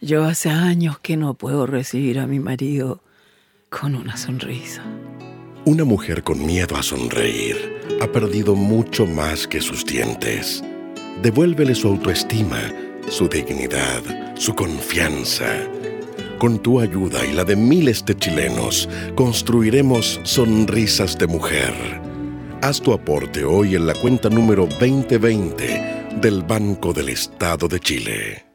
Yo hace años que no puedo recibir a mi marido con una sonrisa. Una mujer con miedo a sonreír ha perdido mucho más que sus dientes. Devuélvele su autoestima, su dignidad, su confianza. Con tu ayuda y la de miles de chilenos, construiremos sonrisas de mujer. Haz tu aporte hoy en la cuenta número 2020 del Banco del Estado de Chile.